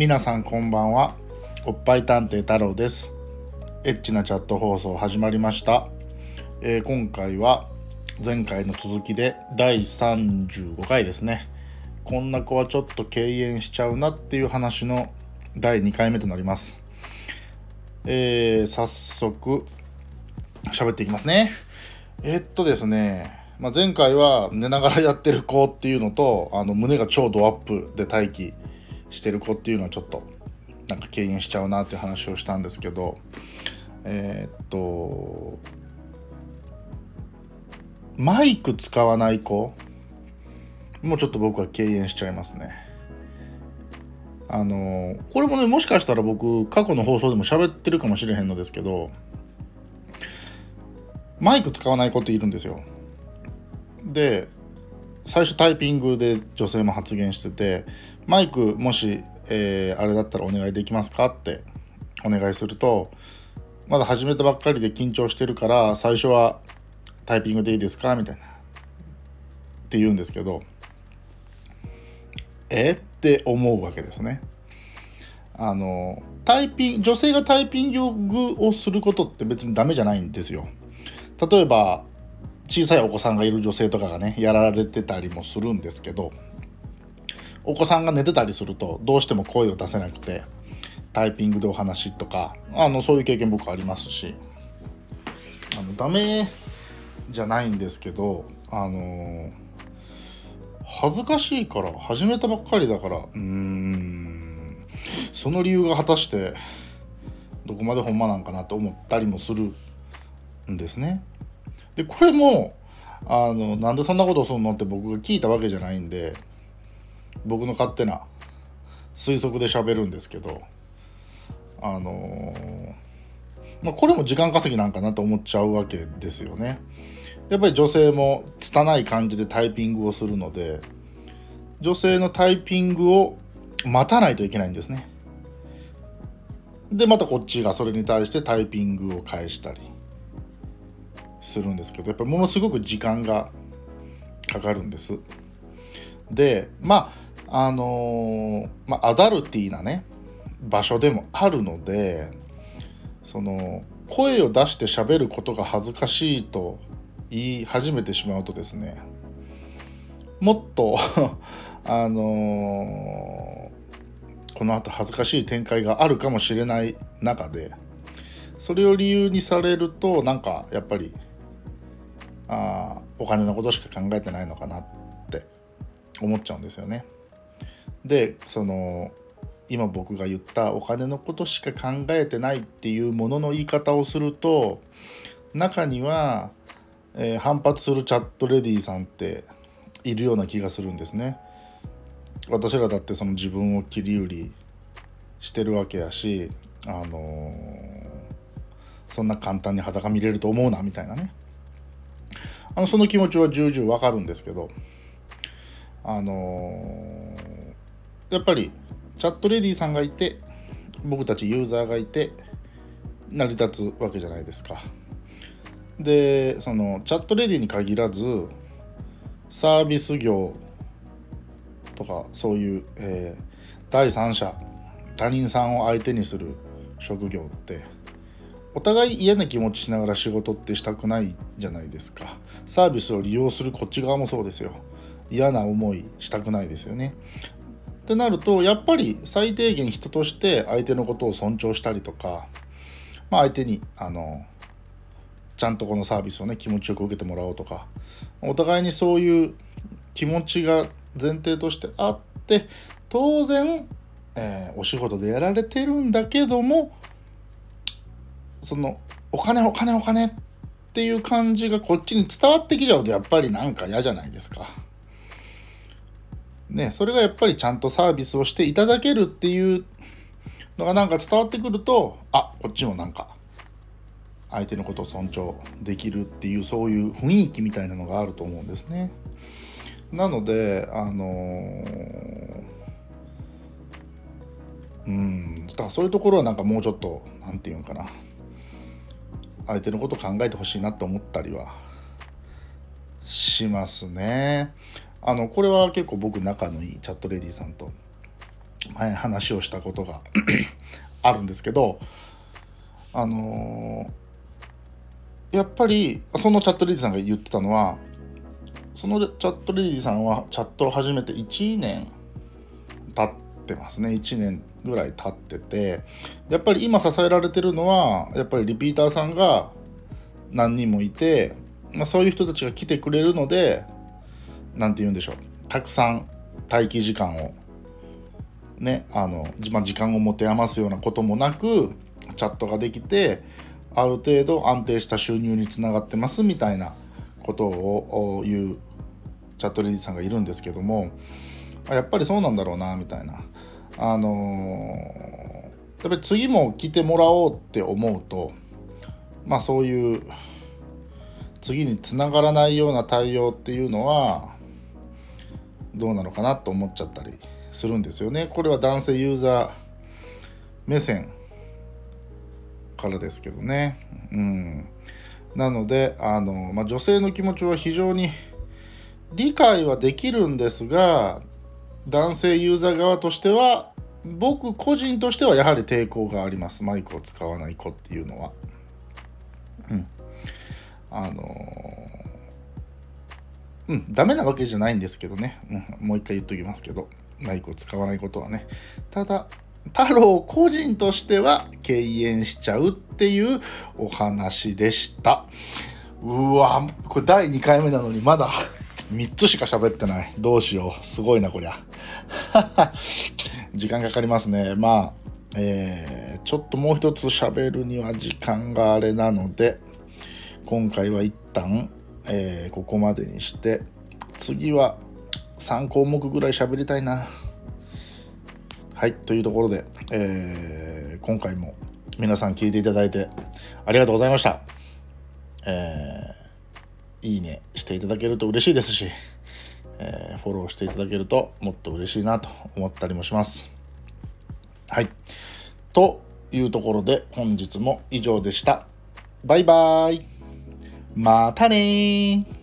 皆さんこんばんは。おっぱい探偵太郎です。エッチなチャット放送始まりました、えー今回は前回の続きで第35回ですね。こんな子はちょっと敬遠しちゃうなっていう話の第2回目となります。えー早速喋っていきますね。えーっとですね、まあ、前回は寝ながらやってる子っていうのとあの胸が超ドアップで待機。してる子っていうのはちょっとなんか敬遠しちゃうなっていう話をしたんですけどえーっとマイク使わない子もうちょっと僕は敬遠しちゃいますね。あのこれもねもしかしたら僕過去の放送でも喋ってるかもしれへんのですけどマイク使わない子っているんですよ。で最初タイピングで女性も発言しててマイクもし、えーあれだったらお願いできますかってお願いするとまだ始めたばっかりで緊張してるから最初はタイピングでいいですかみたいなって言うんですけどえって思うわけですね。あのタイピン女性がタイピングをすることって別にダメじゃないんですよ。例えば小さいお子さんがいる女性とかがねやられてたりもするんですけどお子さんが寝てたりするとどうしても声を出せなくてタイピングでお話とかあのそういう経験僕ありますしあのダメじゃないんですけどあの恥ずかしいから始めたばっかりだからうーんその理由が果たしてどこまでほんまなんかなと思ったりもするんですね。でこれもあのなんでそんなことをするのって僕が聞いたわけじゃないんで僕の勝手な推測で喋るんですけどあのまあ、これも時間稼ぎなんかなと思っちゃうわけですよね。やっぱり女性も拙い感じでタイピングをするので女性のタイピングを待たないといけないんですね。でまたこっちがそれに対してタイピングを返したりするんですけどやっぱりものすごく時間がかかるんです。でまああのまあアダルティーなね場所でもあるのでその声を出して喋ることが恥ずかしいと言い始めてしまうとですねもっと あのーこの後恥ずかしい展開があるかもしれない中でそれを理由にされるとなんかやっぱりあお金のことしか考えてないのかなって思っちゃうんですよね。でその今僕が言ったお金のことしか考えてないっていうものの言い方をすると中には、えー反発するチャットレディさんっているような気がするんですね。私らだってその自分を切り売りしてるわけやし、あのーそんな簡単に裸見れると思うなみたいなねあのその気持ちは重々わかるんですけどあのーやっぱりチャットレディさんがいて僕たちユーザーがいて成り立つわけじゃないですか。でそのチャットレディに限らずサービス業とかそういう、えー第三者他人さんを相手にする職業ってお互い嫌な気持ちしながら仕事ってしたくないじゃないですか。サービスを利用するこっち側もそうですよ。嫌な思いしたくないですよね。ってなるとやっぱり最低限人として相手のことを尊重したりとか、まあ、相手にあのちゃんとこのサービスをね気持ちよく受けてもらおうとかお互いにそういう気持ちが前提としてあって当然、えーお仕事でやられてるんだけどもそのお金お金お金っていう感じがこっちに伝わってきちゃうとやっぱりなんか嫌じゃないですか。ね、それがやっぱりちゃんとサービスをしていただけるっていうのがなんか伝わってくるとあこっちもなんか相手のことを尊重できるっていうそういう雰囲気みたいなのがあると思うんですね。なのであのーうんだからそういうところはなんかもうちょっと何て言うのかな相手のこと考えてほしいなって思ったりはしますね。あのこれは結構僕仲のいいチャットレディさんと前話をしたことが あるんですけどあのー、やっぱりそのチャットレディさんが言ってたのはそのチャットレディさんはチャットを始めて1年経ってますね。1年ぐらい経っててやっぱり今支えられてるのはやっぱりリピーターさんが何人もいて、まあ、そういう人たちが来てくれるので何て言うんでしょう。たくさん待機時間をねあの、ま、時間を持て余すようなこともなくチャットができてある程度安定した収入につながってますみたいなことを言うチャットレディさんがいるんですけどもやっぱりそうなんだろうなみたいな。あのー、やっぱり次も来てもらおうって思うとまあそういう次につながらないような対応っていうのはどうなのかなと思っちゃったりするんですよね。これは男性ユーザー目線からですけどね。うん、なのであの、まあ、女性の気持ちは非常に理解はできるんですが男性ユーザー側としては僕個人としてはやはり抵抗がありますマイクを使わない子っていうのは。うん、あのうん、ダメなわけじゃないんですけどね、うん、もう一回言っときますけど、マイクを使わないことはね。ただ、太郎個人としては敬遠しちゃうっていうお話でした。うわ、これ第2回目なのにまだ3つしか喋ってない。どうしよう。すごいな、こりゃ。時間かかりますね。まあ、えー、ちょっともう一つ喋るには時間があれなので、今回は一旦えー、ここまでにして次は3項目ぐらい喋りたいな。はいというところで、えー、今回も皆さん聞いていただいてありがとうございました、えー、いいねしていただけると嬉しいですし、えー、フォローしていただけるともっと嬉しいなと思ったりもします。はいというところで本日も以上でした。バイバーイ。またね